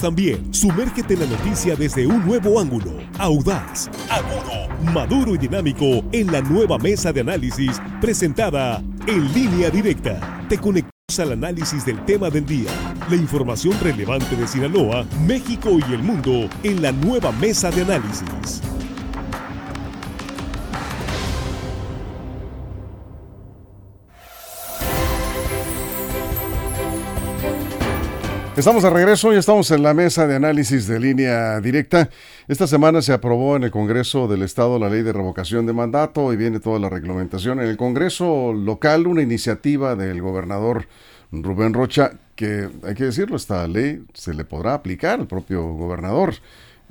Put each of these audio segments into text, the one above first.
También, sumérgete en la noticia desde un nuevo ángulo, audaz, agudo, maduro y dinámico en la nueva mesa de análisis presentada en línea directa. Te conectamos al análisis del tema del día, la información relevante de Sinaloa, México y el mundo en la nueva mesa de análisis. Estamos de regreso y estamos en la mesa de análisis de línea directa. Esta semana se aprobó en el Congreso del Estado la ley de revocación de mandato y viene toda la reglamentación. En el Congreso local, una iniciativa del gobernador Rubén Rocha, que hay que decirlo, esta ley se le podrá aplicar al propio gobernador.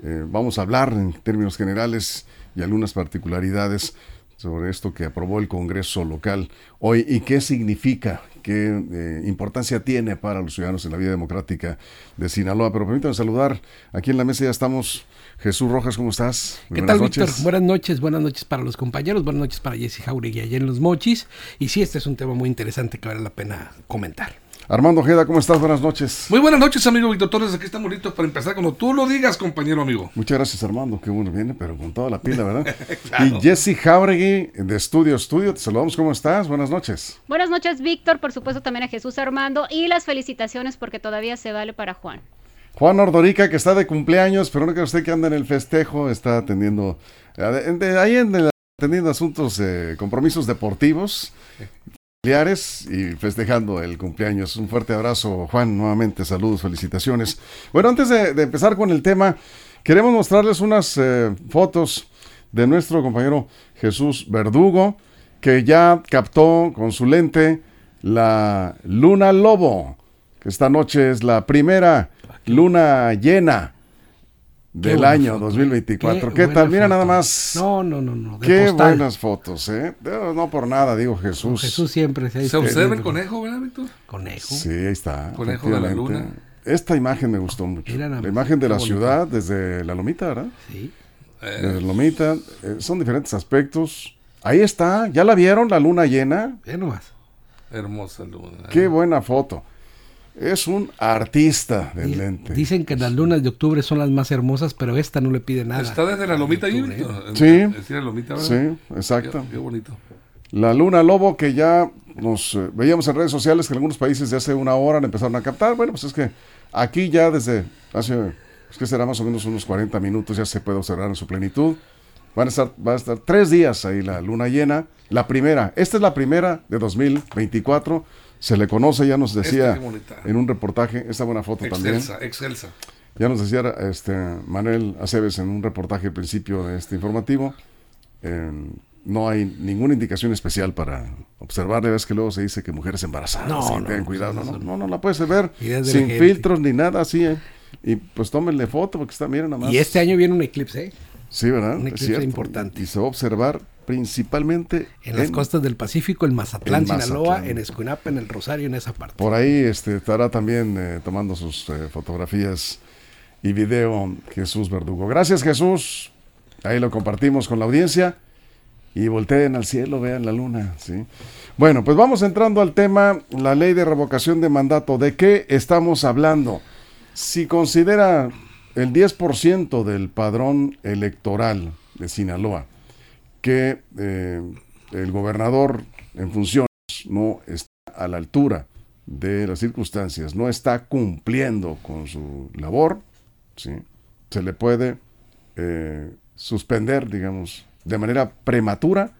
Eh, vamos a hablar en términos generales y algunas particularidades sobre esto que aprobó el Congreso local hoy y qué significa, qué eh, importancia tiene para los ciudadanos en la vida democrática de Sinaloa. Pero permítanme saludar, aquí en la mesa ya estamos. Jesús Rojas, ¿cómo estás? ¿Qué tal, Víctor? Buenas noches, buenas noches para los compañeros, buenas noches para Jesse Jauregui allá en Los Mochis. Y sí, este es un tema muy interesante que vale la pena comentar. Armando Ojeda, ¿cómo estás? Buenas noches. Muy buenas noches, amigo Víctor Torres. Aquí estamos listos para empezar cuando tú lo digas, compañero amigo. Muchas gracias, Armando. Qué bueno viene, pero con toda la pila, ¿verdad? Y Jesse Jauregui, de Estudio Estudio, te saludamos. ¿Cómo estás? Buenas noches. Buenas noches, Víctor. Por supuesto, también a Jesús Armando. Y las felicitaciones porque todavía se vale para Juan. Juan Ordorica, que está de cumpleaños, pero no que usted que anda en el festejo, está atendiendo, ahí en atendiendo asuntos, eh, compromisos deportivos familiares y festejando el cumpleaños. Un fuerte abrazo, Juan, nuevamente saludos, felicitaciones. Bueno, antes de, empezar con el tema, queremos mostrarles unas eh, fotos de nuestro compañero Jesús Verdugo, que ya captó con su lente la luna lobo, que esta noche es la primera luna llena del año 2024. ¿Qué, tal? Mira nada más. No, no, no, no. Qué buenas fotos, ¿eh? No, por nada, digo Jesús. Jesús siempre se, ¿Se observa el conejo, ¿verdad, Víctor? Conejo. Sí, ahí está. Conejo de la luna. Esta imagen me gustó mucho. la imagen de la ciudad desde la lomita, ¿verdad? Sí. Desde la lomita. Eh, son diferentes aspectos. Ahí está. ¿Ya la vieron, la luna llena? Ve nomás. Hermosa luna. Qué buena foto. Es un artista del lente. Dicen que las lunas de octubre son las más hermosas, pero esta no le pide nada. Está desde la lomita ahí, Sí. la lomita, sí, exacto. Qué, bonito. La luna lobo que ya nos eh, veíamos en redes sociales que en algunos países de hace una hora empezaron a captar. Bueno, pues es que aquí ya desde hace, es que será más o menos unos 40 minutos ya se puede observar en su plenitud. Van a estar, va a estar tres días ahí la luna llena. La primera, esta es la primera de 2024 se le conoce, ya nos decía en un reportaje, esta buena foto también. Excelsa. Ya nos decía este Manuel Aceves en un reportaje al principio de este informativo. no hay ninguna indicación especial para observar. Ves que luego se dice que mujeres embarazadas, no, no, ten cuidado. No, no, no, la puedes ver sin filtros ni nada así. ¿eh? Y pues tómenle foto porque está, miren nada más. Y este año viene un eclipse, ¿eh? Sí, ¿verdad? Un eclipse importante. Y se va a observar principalmente en, las costas del Pacífico, en Mazatlán, Sinaloa, en Escuinapa, en el Rosario, en esa parte. Por ahí este, estará también eh, tomando sus eh, fotografías y video Jesús Verdugo. Gracias Jesús. Ahí lo compartimos con la audiencia. Y volteen al cielo, vean la luna. ¿sí? Bueno, pues vamos entrando al tema, la ley de revocación de mandato. ¿De qué estamos hablando? Si considera el 10% del padrón electoral de Sinaloa, que eh, el gobernador en funciones no está a la altura de las circunstancias, no está cumpliendo con su labor, ¿sí? se le puede eh, suspender, digamos, de manera prematura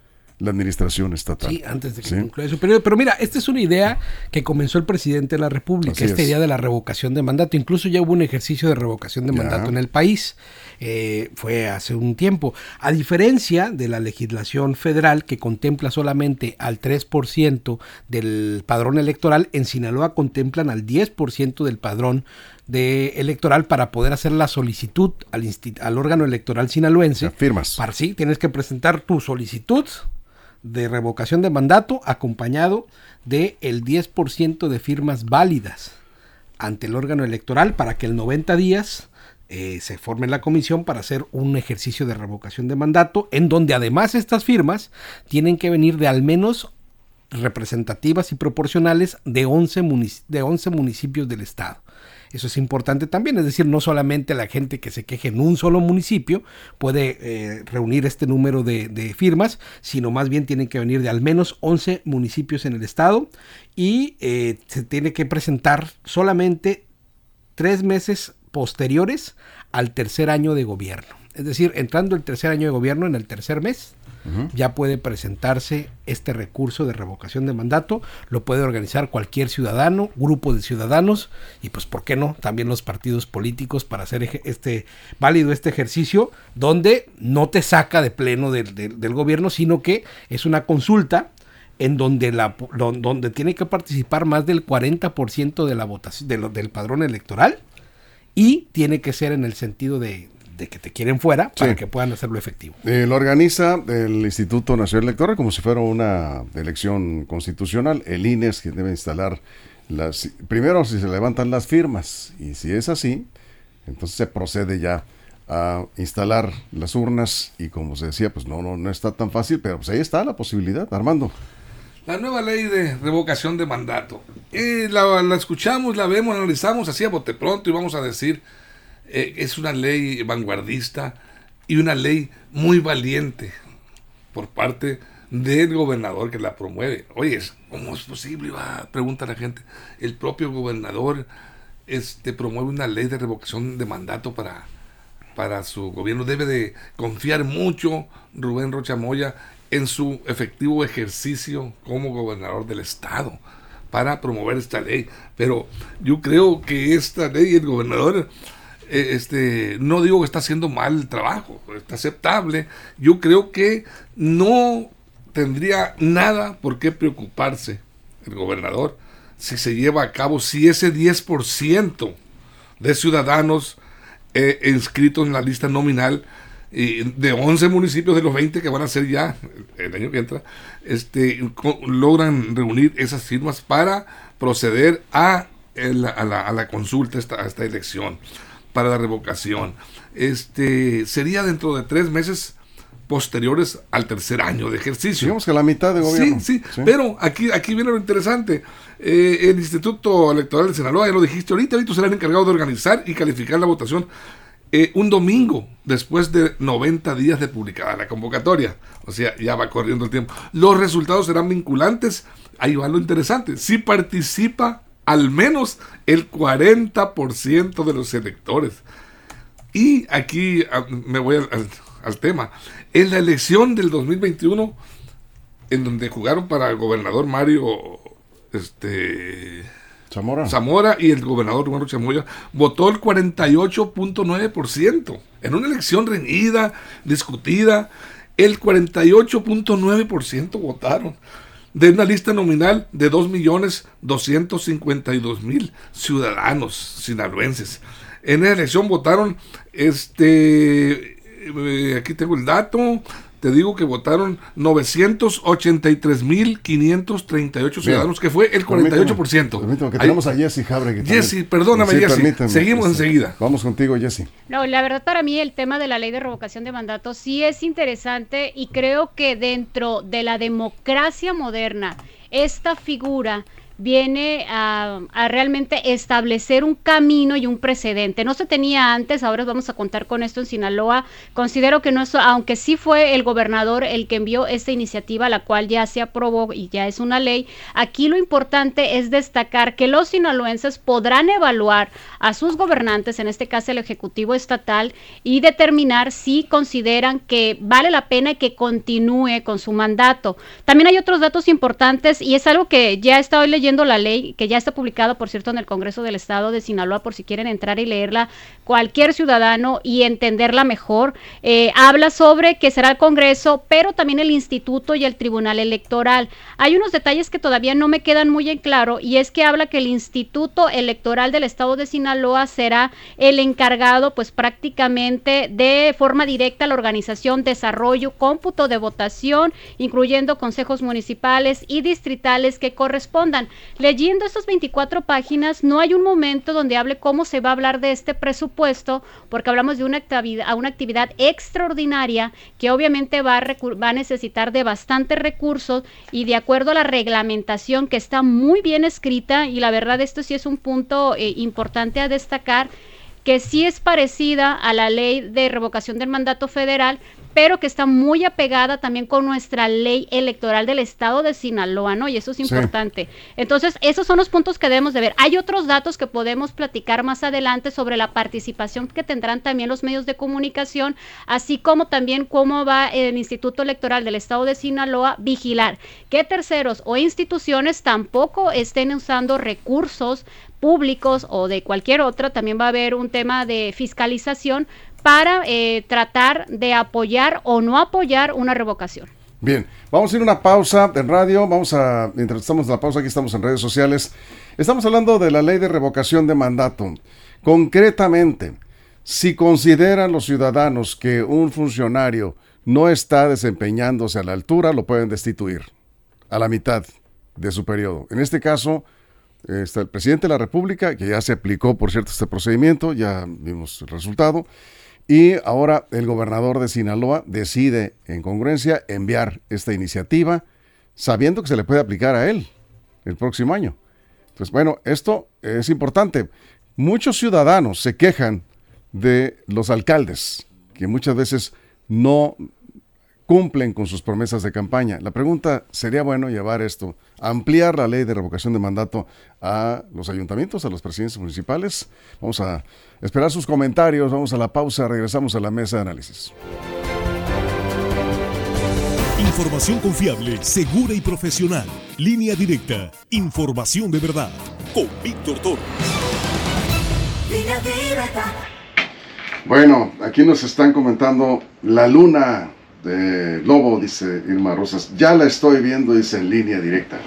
la administración estatal. Sí, antes de que concluya su periodo. Pero mira, esta es una idea que comenzó el presidente de la República, esta idea de la revocación de mandato. Incluso ya hubo un ejercicio de revocación de mandato en el país. Eh, fue hace un tiempo. A diferencia de la legislación federal que contempla solamente al 3% del padrón electoral, en Sinaloa contemplan al 10% del padrón de electoral para poder hacer la solicitud al, al órgano electoral sinaloense. firmas. Para sí, tienes que presentar tu solicitud de revocación de mandato acompañado de el 10% de firmas válidas ante el órgano electoral para que el 90 días eh, se forme la comisión para hacer un ejercicio de revocación de mandato en donde además estas firmas tienen que venir de al menos representativas y proporcionales de 11, de 11 municipios del estado. Eso es importante también, es decir, no solamente la gente que se queje en un solo municipio puede eh, reunir este número de, firmas, sino más bien tienen que venir de al menos 11 municipios en el estado y eh, se tiene que presentar solamente tres meses posteriores al tercer año de gobierno. Es decir, entrando el tercer año de gobierno en el tercer mes, ya puede presentarse este recurso de revocación de mandato, lo puede organizar cualquier ciudadano, grupo de ciudadanos y pues por qué no, también los partidos políticos para hacer este válido este ejercicio donde no te saca de pleno del, del gobierno, sino que es una consulta en donde, la, donde tiene que participar más del 40% de la votación del padrón electoral y tiene que ser en el sentido de, que te quieren fuera para que puedan hacerlo efectivo. Eh, lo organiza el Instituto Nacional Electoral como si fuera una elección constitucional. El INE es quien debe instalar las... Primero si se levantan las firmas y si es así, entonces se procede ya a instalar las urnas y como se decía, pues no, no, no está tan fácil, pero pues ahí está la posibilidad, Armando. La nueva ley de revocación de mandato. Eh, la, escuchamos, la vemos, analizamos así a bote pronto y vamos a decir, eh, es una ley vanguardista y una ley muy valiente por parte del gobernador que la promueve. Oye, ¿cómo es posible? Va, pregunta la gente. El propio gobernador este, promueve una ley de revocación de mandato para, para su gobierno. Debe de confiar mucho Rubén Rocha Moya en su efectivo ejercicio como gobernador del estado para promover esta ley. Pero yo creo que esta ley, el gobernador, este, no digo que está haciendo mal el trabajo, está aceptable. Yo creo que no tendría nada por qué preocuparse el gobernador si se lleva a cabo, si ese 10% de ciudadanos eh, inscritos en la lista nominal de 11 municipios de los 20 que van a ser ya el año que entra, este, logran reunir esas firmas para proceder a, a, la, consulta, esta, a esta elección, para la revocación. Este, sería dentro de tres meses posteriores al tercer año de ejercicio. Digamos que la mitad de gobierno. Sí, sí, pero aquí, aquí viene lo interesante. Eh, el Instituto Electoral de Sinaloa, ya lo dijiste ahorita, ahorita será el encargado de organizar y calificar la votación eh, un domingo después de 90 días de publicada la convocatoria. O sea, ya va corriendo el tiempo. Los resultados serán vinculantes. Ahí va lo interesante. Si participa al menos el 40% de los electores. Y aquí ah, me voy al, al, tema. En la elección del 2021, en donde jugaron para el gobernador Mario este, Zamora. Zamora y el gobernador Rubén Chamoya votó el 48.9%. En una elección reñida, discutida, el 48.9% votaron. De una lista nominal de 2.252.000 ciudadanos sinaloenses. En esa elección votaron, este, eh, aquí tengo el dato, te digo que votaron 983.538 ciudadanos, que fue el 48%. Permítame, que tenemos a Jesse Jabre. Jesse, perdóname, Jesse. Seguimos este, enseguida. Vamos contigo, Jesse. No, la verdad para mí el tema de la ley de revocación de mandato sí es interesante y creo que dentro de la democracia moderna, esta figura viene a, realmente establecer un camino y un precedente. No se tenía antes, ahora vamos a contar con esto en Sinaloa. Considero que no aunque sí fue el gobernador el que envió esta iniciativa, la cual ya se aprobó y ya es una ley, aquí lo importante es destacar que los sinaloenses podrán evaluar a sus gobernantes, en este caso el Ejecutivo Estatal, y determinar si consideran que vale la pena que continúe con su mandato. También hay otros datos importantes y es algo que ya he estado leyendo leyendo la ley, que ya está publicada, por cierto, en el Congreso del Estado de Sinaloa, por si quieren entrar y leerla, cualquier ciudadano y entenderla mejor. Eh, habla sobre que será el Congreso, pero también el Instituto y el Tribunal Electoral. Hay unos detalles que todavía no me quedan muy en claro, y es que habla que el Instituto Electoral del Estado de Sinaloa será el encargado, pues prácticamente de forma directa la organización, desarrollo, cómputo de votación, incluyendo consejos municipales y distritales que correspondan. Leyendo estas 24 páginas, no hay un momento donde hable cómo se va a hablar de este presupuesto, porque hablamos de una actividad, una actividad extraordinaria que obviamente va a, va a necesitar de bastantes recursos y de acuerdo a la reglamentación que está muy bien escrita, y la verdad esto sí es un punto eh, importante a destacar, que sí es parecida a la ley de revocación del mandato federal, pero que está muy apegada también con nuestra ley electoral del estado de Sinaloa, ¿no? Y eso es importante. Entonces, esos son los puntos que debemos de ver. Hay otros datos que podemos platicar más adelante sobre la participación que tendrán también los medios de comunicación, así como también cómo va el Instituto Electoral del estado de Sinaloa vigilar que terceros o instituciones tampoco estén usando recursos públicos o de cualquier otra, también va a haber un tema de fiscalización para eh, tratar de apoyar o no apoyar una revocación. Bien, vamos a ir a una pausa en radio, vamos a, mientras estamos en la pausa, aquí estamos en redes sociales, estamos hablando de la ley de revocación de mandato. Concretamente, si consideran los ciudadanos que un funcionario no está desempeñándose a la altura, lo pueden destituir a la mitad de su periodo. En este caso, está el presidente de la República, que ya se aplicó, por cierto, este procedimiento, ya vimos el resultado, y ahora el gobernador de Sinaloa decide, en congruencia, enviar esta iniciativa, sabiendo que se le puede aplicar a él el próximo año. Entonces, bueno, esto es importante. Muchos ciudadanos se quejan de los alcaldes, que muchas veces no cumplen con sus promesas de campaña. La pregunta sería bueno llevar esto, ampliar la ley de revocación de mandato a los ayuntamientos, a los presidentes municipales. Vamos a esperar sus comentarios, vamos a la pausa, regresamos a la mesa de análisis. Información confiable, segura y profesional. Línea directa. Información de verdad. Con Víctor Toro. Bueno, aquí nos están comentando la luna de Lobo, dice Irma Rosas. Ya la estoy viendo, dice en línea directa.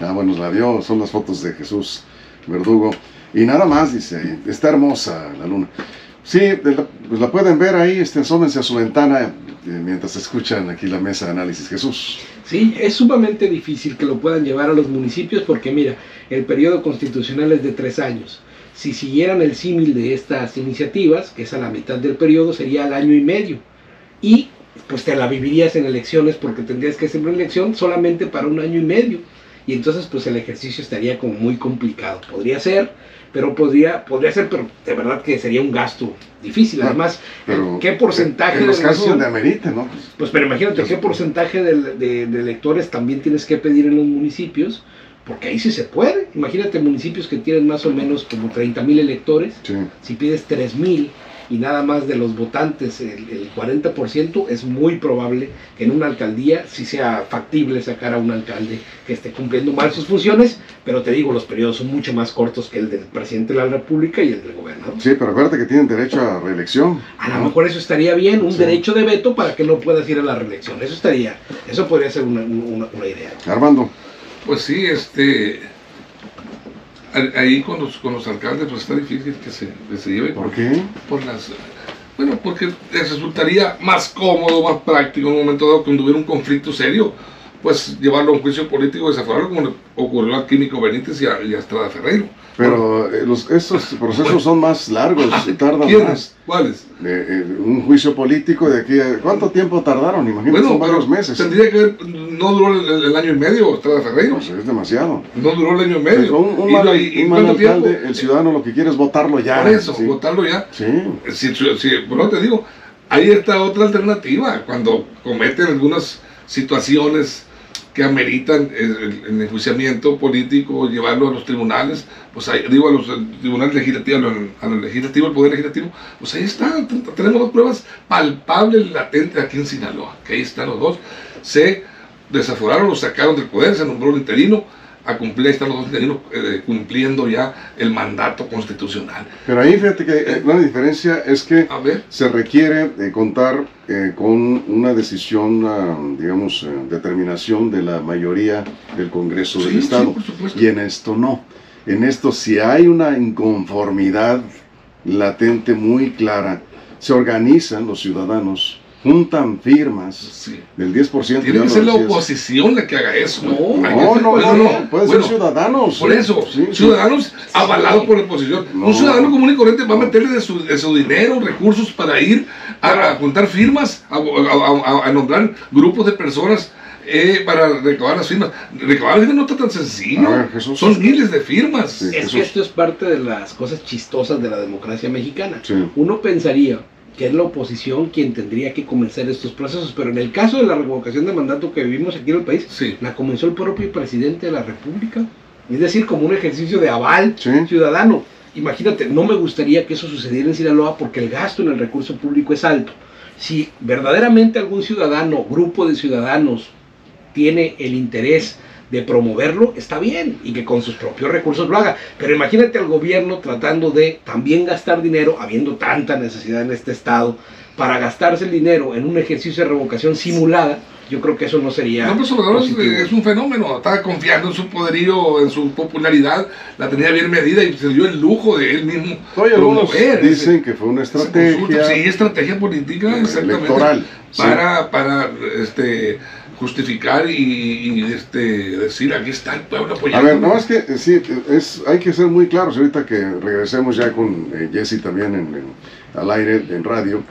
Ah, bueno, la vio, son las fotos de Jesús Verdugo. Y nada más, dice, está hermosa la luna. Sí, pues la pueden ver ahí, este, a su ventana eh, mientras escuchan aquí la mesa de análisis. Jesús. Sí, es sumamente difícil que lo puedan llevar a los municipios porque mira, el periodo constitucional es de tres años. Si siguieran el símil de estas iniciativas, que es a la mitad del periodo, sería al año y medio. Y pues te la vivirías en elecciones porque tendrías que hacer una elección solamente para un año y medio. Y entonces pues el ejercicio estaría como muy complicado. Podría ser, pero podría, podría ser, pero de verdad que sería un gasto difícil. Además, ¿qué porcentaje en los de casos donde amerite, ¿no? Pues pero imagínate, ¿qué porcentaje de, de, electores también tienes que pedir en los municipios? Porque ahí sí se puede. Imagínate municipios que tienen más o menos como 30 mil electores. Si pides 3 mil y nada más de los votantes, el, 40%, es muy probable que en una alcaldía sí sea factible sacar a un alcalde que esté cumpliendo mal sus funciones, pero te digo, los periodos son mucho más cortos que el del presidente de la República y el del gobernador. Sí, pero acuérdate que tienen derecho a reelección. A lo mejor eso estaría bien, un derecho de veto para que no puedas ir a la reelección. Eso estaría, eso podría ser una, una, una idea. Armando. Pues sí, este ahí con los, con los alcaldes pues está difícil que se, que se lleve. ¿Por qué? Por las, bueno, porque les resultaría más cómodo, más práctico en un momento dado que hubiera un conflicto serio, pues llevarlo a un juicio político desaforado como ocurrió al Químico Benítez y a, y a Estrada Ferreiro. Pero eh, los, estos procesos son más largos, tardan más. ¿Cuáles? Eh, un juicio político de aquí. ¿Cuánto tiempo tardaron? Imagínate, son varios meses. Tendría que ver, no duró el, año y medio Estrada Ferreiro. Pues es demasiado. No duró el año y medio. un, un, mal, alcalde, el ciudadano lo que quiere es votarlo ya. Por eso, votarlo ya. Sí. Si, si, bueno, te digo, ahí está otra alternativa. Cuando cometen algunas situaciones que ameritan el, enjuiciamiento político, llevarlo a los tribunales, pues ahí, digo a los tribunales legislativos, a los legislativos, el poder legislativo, pues ahí está, tenemos dos pruebas palpables, latentes aquí en Sinaloa, que ahí están los dos, se desaforaron, los sacaron del poder, se nombró el interino, a cumplir, están los dos eh, cumpliendo ya el mandato constitucional. Pero ahí fíjate que eh, una diferencia es que se requiere eh, contar con una decisión, ah, digamos, determinación de la mayoría del Congreso del Estado. y en esto no. En esto si hay una inconformidad latente muy clara, se organizan los ciudadanos juntan firmas del 10%. Tiene que ser la oposición la que haga eso. No, no, no, no, puede ser ciudadanos. Por eso, ciudadanos avalados por la oposición. Un ciudadano común y corriente va a meterle de su, de su dinero, recursos para ir a, juntar firmas, a, a nombrar grupos de personas eh, para recabar las firmas. Recabar las firmas no está tan sencillo. Son miles de firmas. es que esto es parte de las cosas chistosas de la democracia mexicana. Uno pensaría que es la oposición quien tendría que comenzar estos procesos, pero en el caso de la revocación de mandato que vivimos aquí en el país, la comenzó el propio presidente de la República. Es decir, como un ejercicio de aval ciudadano. Imagínate, no me gustaría que eso sucediera en Sinaloa porque el gasto en el recurso público es alto. Si verdaderamente algún ciudadano, grupo de ciudadanos, tiene el interés de promoverlo, está bien y que con sus propios recursos lo haga. Pero imagínate al gobierno tratando de también gastar dinero, habiendo tanta necesidad en este estado, para gastarse el dinero en un ejercicio de revocación simulada. Yo creo que eso no sería. No, es, un fenómeno. Estaba confiando en su poderío, en su popularidad, la tenía bien medida y se dio el lujo de él mismo. promover dicen que fue una estrategia. Sí, estrategia política, Electoral. Para, para este justificar y, este, decir aquí está el pueblo apoyando. A ver, no, es que eh, sí, es, hay que ser muy claros ahorita que regresemos ya con eh, Jesse también en, al aire, en radio,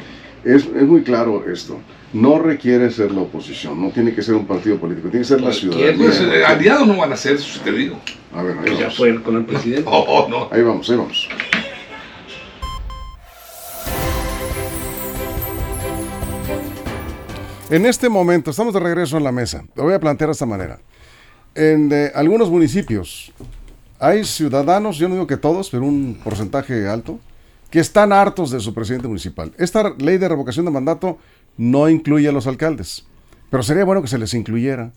es, es, muy claro esto. No requiere ser la oposición, no tiene que ser un partido político, tiene que ser la ciudadanía. Pues, eh, aliados no van a ser, eso te digo. A ver, ahí ya fue con el presidente. Oh, no. Ahí vamos, ahí vamos. En este momento, estamos de regreso en la mesa. Lo voy a plantear de esta manera. En algunos municipios hay ciudadanos, yo no digo que todos, pero un porcentaje alto, que están hartos de su presidente municipal. Esta ley de revocación de mandato no incluye a los alcaldes, pero sería bueno que se les incluyera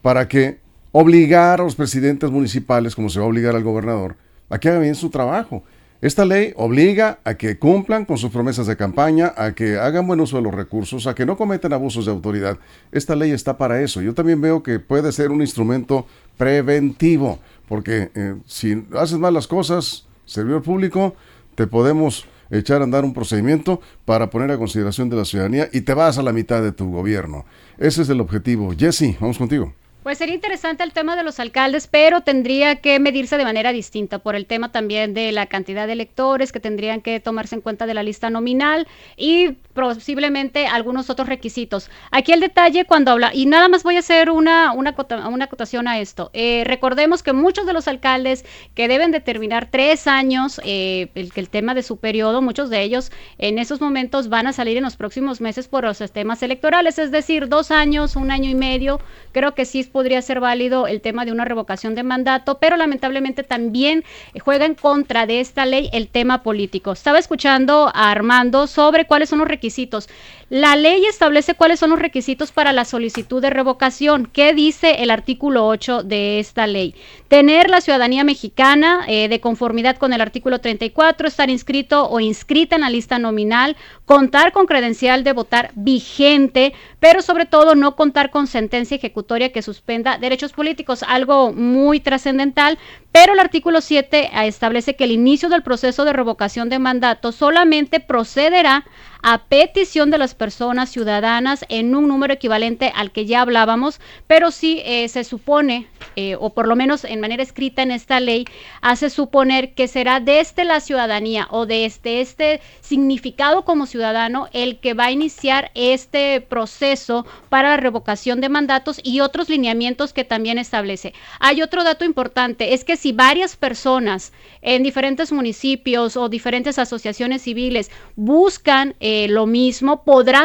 para que obligar a los presidentes municipales, como se va a obligar al gobernador, a que hagan bien su trabajo. Esta ley obliga a que cumplan con sus promesas de campaña, a que hagan buen uso de los recursos, a que no cometan abusos de autoridad. Esta ley está para eso. Yo también veo que puede ser un instrumento preventivo, porque eh, si haces mal las cosas, servidor público, te podemos echar a andar un procedimiento para poner a consideración de la ciudadanía y te vas a la mitad de tu gobierno. Ese es el objetivo. Jesse, vamos contigo. Pues sería interesante el tema de los alcaldes, pero tendría que medirse de manera distinta por el tema también de la cantidad de electores que tendrían que tomarse en cuenta de la lista nominal y posiblemente algunos otros requisitos. Aquí el detalle cuando habla, y nada más voy a hacer una, una, una acotación a esto. Eh, recordemos que muchos de los alcaldes que deben determinar tres años, eh, el, el tema de su periodo, muchos de ellos en esos momentos van a salir en los próximos meses por los sistemas electorales, es decir, dos años, un año y medio, creo que sí podría ser válido el tema de una revocación de mandato, pero lamentablemente también juega en contra de esta ley el tema político. Estaba escuchando a Armando sobre cuáles son los requisitos requisitos. La ley establece cuáles son los requisitos para la solicitud de revocación. ¿Qué dice el artículo 8 de esta ley? Tener la ciudadanía mexicana eh, de conformidad con el artículo 34, estar inscrito o inscrita en la lista nominal, contar con credencial de votar vigente, pero sobre todo no contar con sentencia ejecutoria que suspenda derechos políticos, algo muy trascendental, pero el artículo 7 establece que el inicio del proceso de revocación de mandato solamente procederá a petición de las personas ciudadanas en un número equivalente al que ya hablábamos, pero sí eh, se supone, eh, o por lo menos en manera escrita en esta ley, hace suponer que será desde la ciudadanía o desde este significado como ciudadano el que va a iniciar este proceso para la revocación de mandatos y otros lineamientos que también establece. Hay otro dato importante, es que si varias personas en diferentes municipios o diferentes asociaciones civiles buscan eh, lo mismo,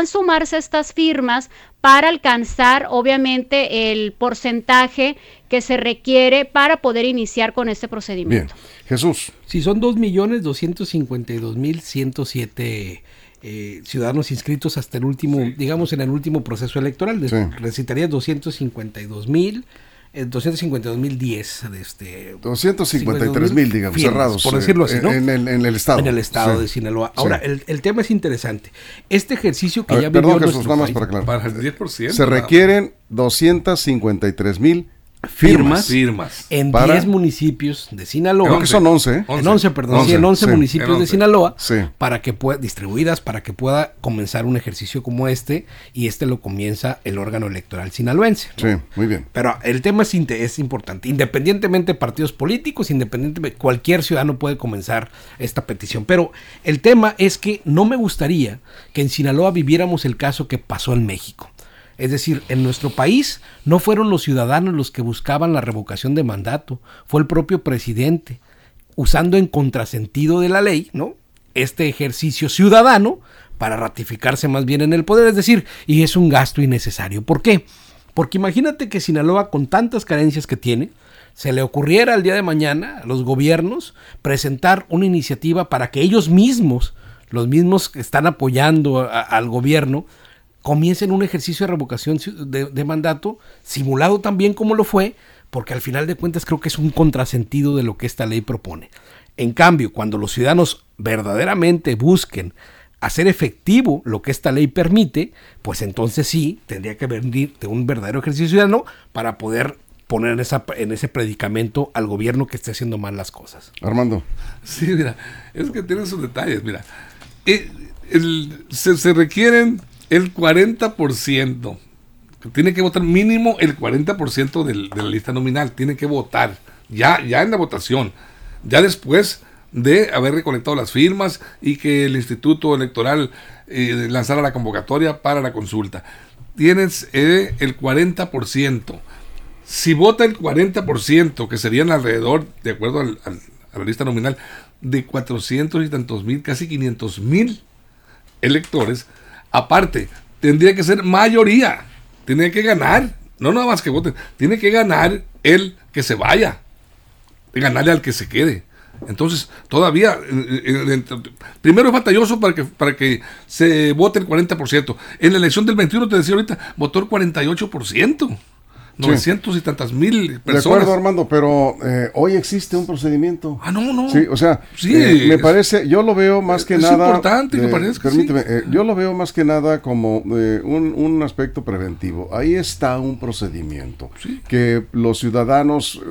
sumarse estas firmas para alcanzar obviamente el porcentaje que se requiere para poder iniciar con este procedimiento. Bien, Jesús. Si son 2.252.107 eh, ciudadanos inscritos hasta el último, digamos en el último proceso electoral, sí. recitaría 252.000 252 mil 10 de este 253 mil digamos cerrados por decirlo así ¿no? en, el, en el estado. En el estado de Sinaloa. Ahora el, el, tema es interesante. Este ejercicio que ya vivió perdón Jesús nada más para aclarar. Para el 10% se requieren 253 mil firmas, firmas. en 10 municipios de Sinaloa. Creo que son 11. ¿eh? En 11, perdón, sí, en 11 municipios de Sinaloa, para que pueda, distribuidas para que pueda comenzar un ejercicio como este, y este lo comienza el órgano electoral sinaloense. Sí, muy bien. Pero el tema es, es importante, independientemente de partidos políticos, independientemente, cualquier ciudadano puede comenzar esta petición. Pero el tema es que no me gustaría que en Sinaloa viviéramos el caso que pasó en México. Es decir, en nuestro país no fueron los ciudadanos los que buscaban la revocación de mandato, fue el propio presidente, usando en contrasentido de la ley, ¿no? Este ejercicio ciudadano para ratificarse más bien en el poder, es decir, y es un gasto innecesario. ¿Por qué? Porque imagínate que Sinaloa, con tantas carencias que tiene, se le ocurriera el día de mañana a los gobiernos presentar una iniciativa para que ellos mismos, los mismos que están apoyando al gobierno, comiencen un ejercicio de revocación de, mandato, simulado también como lo fue, porque al final de cuentas creo que es un contrasentido de lo que esta ley propone. En cambio, cuando los ciudadanos verdaderamente busquen hacer efectivo lo que esta ley permite, pues entonces sí, tendría que venir de un verdadero ejercicio ciudadano para poder poner en, esa, en ese predicamento al gobierno que esté haciendo mal las cosas. Armando. Sí, mira, es que tiene sus detalles, mira. Eh, se, se requieren el 40%. Tiene que votar mínimo el 40% del, de la lista nominal. Tiene que votar. Ya, ya en la votación. Ya después de haber recolectado las firmas y que el Instituto Electoral eh, lanzara la convocatoria para la consulta. Tienes eh, el 40%. Si vota el 40%, que serían alrededor, de acuerdo a la lista nominal, de 400 y tantos mil, casi 500 mil electores, Aparte, tendría que ser mayoría. Tiene que ganar. No nada más que voten. Tiene que ganar el que se vaya. Ganarle al que se quede. Entonces, todavía, eh, eh, primero es batalloso para que, para que se vote el 40%. En la elección del 21, te decía ahorita, votó el 48%. 900 y tantas mil personas. De acuerdo, Armando, pero eh, hoy existe un procedimiento. Ah, no, no. Sí, o sea, sí, eh, me parece, yo lo veo más que nada. Es importante, me parece. Permíteme, eh, yo lo veo más que nada como un, un, aspecto preventivo. Ahí está un procedimiento que los ciudadanos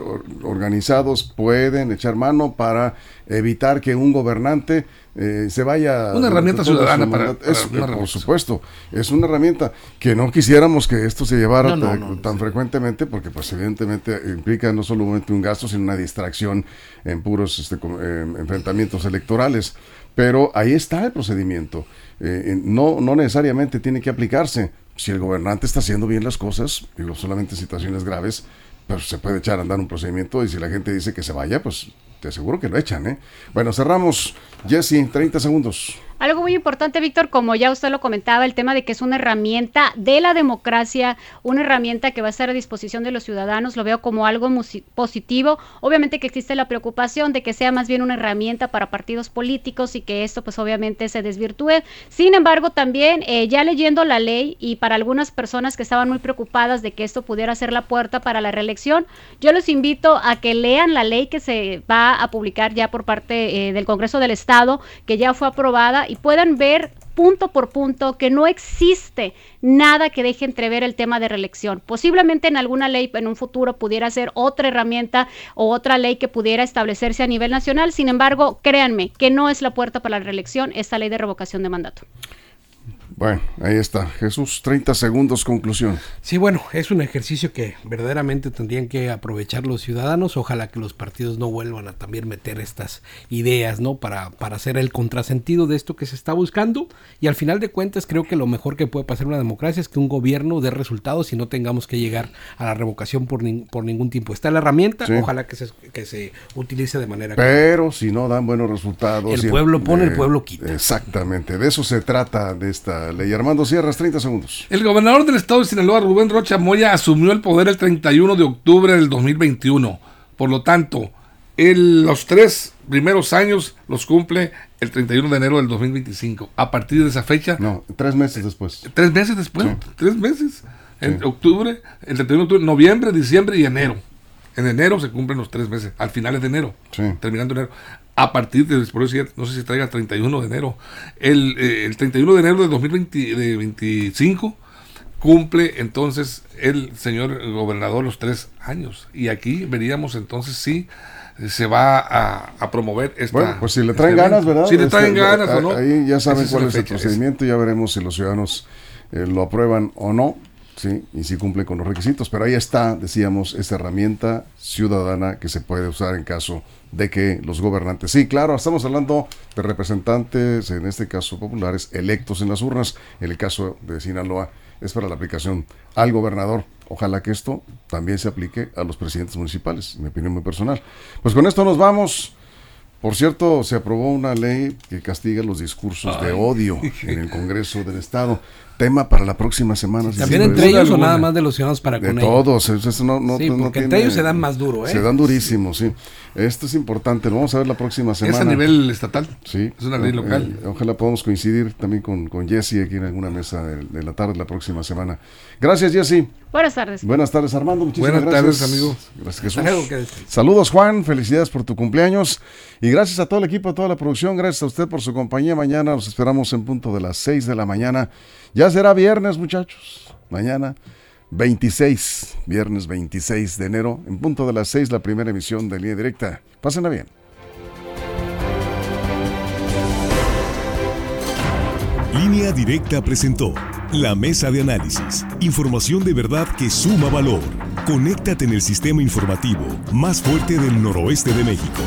organizados pueden echar mano para evitar que un gobernante eh, se vaya... Una herramienta ciudadana para, Por supuesto, es una herramienta que no quisiéramos que esto se llevara tan, frecuentemente porque pues evidentemente implica no solamente un gasto, sino una distracción en puros este, enfrentamientos electorales. Pero ahí está el procedimiento. Eh, no, no necesariamente tiene que aplicarse. Si el gobernante está haciendo bien las cosas, digo, solamente en situaciones graves, pues se puede echar a andar un procedimiento y si la gente dice que se vaya, pues te aseguro que lo echan, ¿eh? Bueno, cerramos. Jesse, 30 segundos. Algo muy importante, Víctor, como ya usted lo comentaba, el tema de que es una herramienta de la democracia, una herramienta que va a estar a disposición de los ciudadanos, lo veo como algo positivo. Obviamente que existe la preocupación de que sea más bien una herramienta para partidos políticos y que esto pues obviamente se desvirtúe. Sin embargo, también eh, ya leyendo la ley y para algunas personas que estaban muy preocupadas de que esto pudiera ser la puerta para la reelección, yo los invito a que lean la ley que se va a publicar ya por parte eh, del Congreso del Estado, que ya fue aprobada y puedan ver punto por punto que no existe nada que deje entrever el tema de reelección. Posiblemente en alguna ley en un futuro pudiera ser otra herramienta o otra ley que pudiera establecerse a nivel nacional. Sin embargo, créanme que no es la puerta para la reelección esta ley de revocación de mandato. Bueno, ahí está. Jesús, 30 segundos, conclusión. Sí, bueno, es un ejercicio que verdaderamente tendrían que aprovechar los ciudadanos. Ojalá que los partidos no vuelvan a también meter estas ideas, ¿no? Para, para hacer el contrasentido de esto que se está buscando. Y al final de cuentas, creo que lo mejor que puede pasar en una democracia es que un gobierno dé resultados y no tengamos que llegar a la revocación por, por ningún tiempo. Está la herramienta, ojalá que se, que se utilice de manera. Pero si no dan buenos resultados. El pueblo pone, el pueblo quita. Exactamente, de eso se trata de esta ley. Armando Sierras, 30 segundos. El gobernador del estado de Sinaloa, Rubén Rocha Moya, asumió el poder el 31 de octubre del 2021. Por lo tanto, los tres primeros años los cumple el 31 de enero del 2025. A partir de esa fecha. No, tres meses después. Tres meses después. Tres meses. En octubre, el 31 de octubre, noviembre, diciembre y enero. En enero se cumplen los tres meses, al finales de enero, terminando enero a partir de, por eso no sé si traiga el 31 de enero, el, eh, el 31 de enero de 2025 cumple entonces el señor gobernador los tres años. Y aquí veríamos entonces si se va a, promover esta. Bueno, pues si le traen este ganas, ¿verdad? Si le traen este, ganas o no. Ahí ya saben cuál es, el procedimiento, ya veremos si los ciudadanos eh, lo aprueban o no. ¿Sí? y si cumple con los requisitos. Pero ahí está, decíamos, esta herramienta ciudadana que se puede usar en caso de que los gobernantes, sí, claro, estamos hablando de representantes, en este caso populares, electos en las urnas, en el caso de Sinaloa es para la aplicación al gobernador. Ojalá que esto también se aplique a los presidentes municipales, mi opinión muy personal. Pues con esto nos vamos. Por cierto, se aprobó una ley que castiga los discursos de odio en el Congreso del Estado tema para la próxima semana. ¿También entre ellos o nada más de los ciudadanos para con de todos, eso no, no, sí, porque entre ellos se dan más duro, ¿eh? Se dan durísimos, sí. Esto es importante, lo vamos a ver la próxima semana. ¿Es a nivel estatal? Sí. ¿Es una ley local? Eh, ojalá podamos coincidir también con, con Jesse aquí en alguna mesa de, la tarde la próxima semana. Gracias, Jesse. Buenas tardes. Buenas tardes, Armando. Muchísimas Buenas tardes, amigo. Gracias, Jesús. Saludos, Juan. Felicidades por tu cumpleaños. Y gracias a todo el equipo, a toda la producción. Gracias a usted por su compañía. Mañana los esperamos en punto de las 6 de la mañana. Ya será viernes, muchachos. Mañana 26, viernes 26 de enero, en punto de las 6, la primera emisión de Línea Directa. Pásenla bien. Línea Directa presentó la mesa de análisis. Información de verdad que suma valor. Conéctate en el sistema informativo más fuerte del noroeste de México.